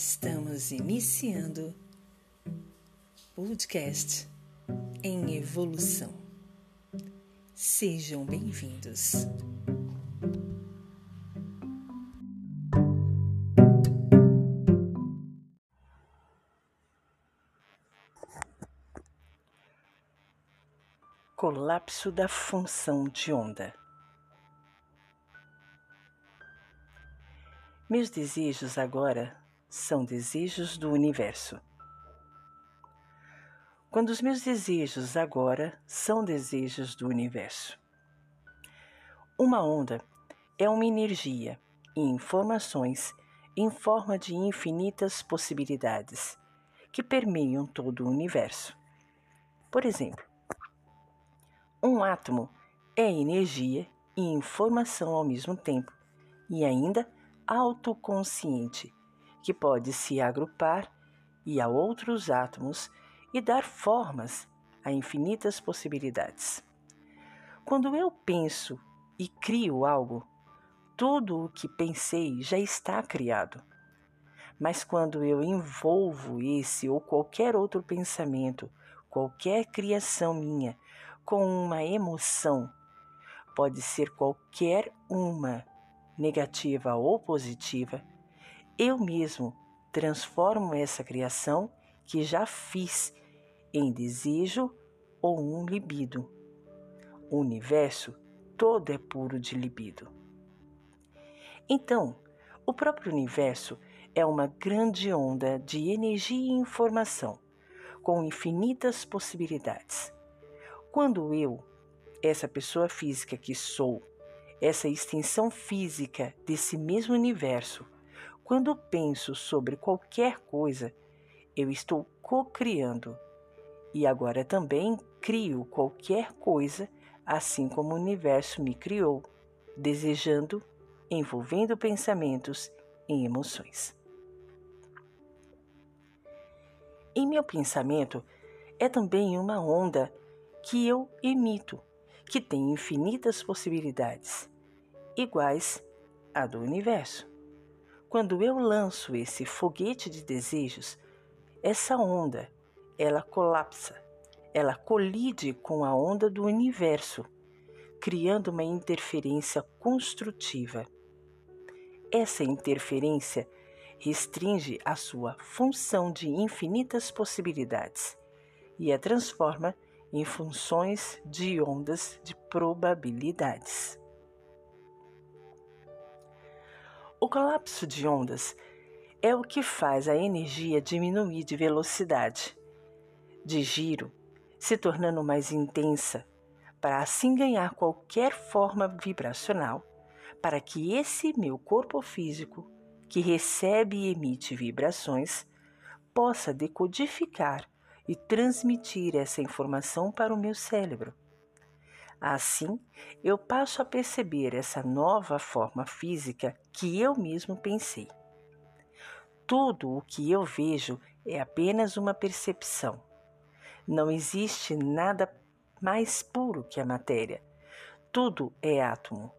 Estamos iniciando podcast em evolução. Sejam bem-vindos. Colapso da função de onda. Meus desejos agora são desejos do universo. Quando os meus desejos agora são desejos do universo. Uma onda é uma energia e informações em forma de infinitas possibilidades que permeiam todo o universo. Por exemplo, um átomo é energia e informação ao mesmo tempo, e ainda autoconsciente, que pode se agrupar e a outros átomos e dar formas a infinitas possibilidades. Quando eu penso e crio algo, tudo o que pensei já está criado. Mas quando eu envolvo esse ou qualquer outro pensamento, qualquer criação minha, com uma emoção, pode ser qualquer uma negativa ou positiva, eu mesmo transformo essa criação que já fiz em desejo ou um libido. O universo todo é puro de libido. Então, o próprio universo é uma grande onda de energia e informação, com infinitas possibilidades. Quando eu, essa pessoa física que sou, essa extensão física desse mesmo universo. Quando penso sobre qualquer coisa, eu estou co-criando e agora também crio qualquer coisa, assim como o universo me criou, desejando, envolvendo pensamentos e emoções. Em meu pensamento é também uma onda que eu emito que tem infinitas possibilidades, iguais à do universo. Quando eu lanço esse foguete de desejos, essa onda, ela colapsa, ela colide com a onda do universo, criando uma interferência construtiva. Essa interferência restringe a sua função de infinitas possibilidades e a transforma em funções de ondas de probabilidades. O colapso de ondas é o que faz a energia diminuir de velocidade, de giro, se tornando mais intensa, para assim ganhar qualquer forma vibracional, para que esse meu corpo físico, que recebe e emite vibrações, possa decodificar e transmitir essa informação para o meu cérebro. Assim, eu passo a perceber essa nova forma física que eu mesmo pensei. Tudo o que eu vejo é apenas uma percepção. Não existe nada mais puro que a matéria. Tudo é átomo.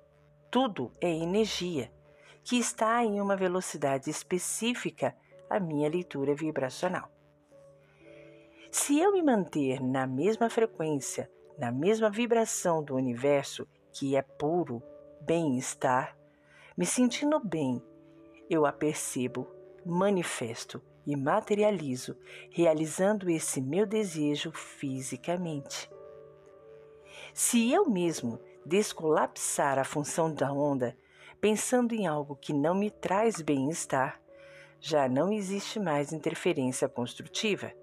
Tudo é energia, que está em uma velocidade específica à minha leitura vibracional. Se eu me manter na mesma frequência, na mesma vibração do universo, que é puro bem-estar, me sentindo bem, eu a percebo, manifesto e materializo, realizando esse meu desejo fisicamente. Se eu mesmo descolapsar a função da onda, pensando em algo que não me traz bem-estar, já não existe mais interferência construtiva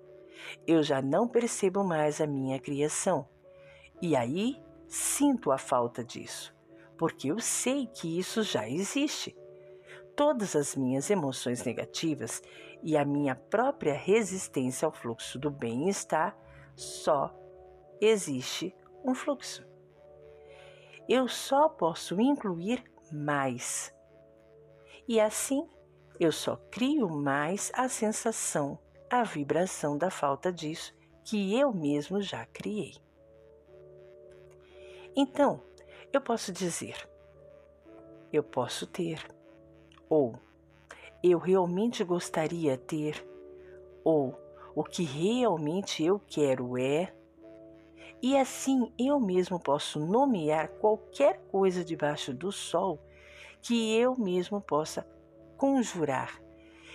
eu já não percebo mais a minha criação. E aí sinto a falta disso, porque eu sei que isso já existe. Todas as minhas emoções negativas e a minha própria resistência ao fluxo do bem-estar só existe um fluxo. Eu só posso incluir mais. E assim eu só crio mais a sensação a vibração da falta disso que eu mesmo já criei. Então, eu posso dizer: eu posso ter, ou eu realmente gostaria ter, ou o que realmente eu quero é. E assim eu mesmo posso nomear qualquer coisa debaixo do sol que eu mesmo possa conjurar.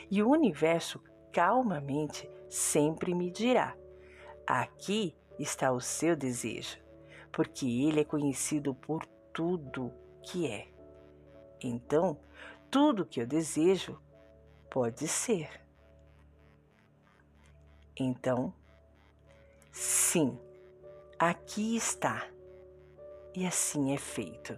E o universo calmamente sempre me dirá: aqui está o seu desejo, porque ele é conhecido por tudo que é. Então, tudo que eu desejo pode ser. Então, sim, aqui está. E assim é feito.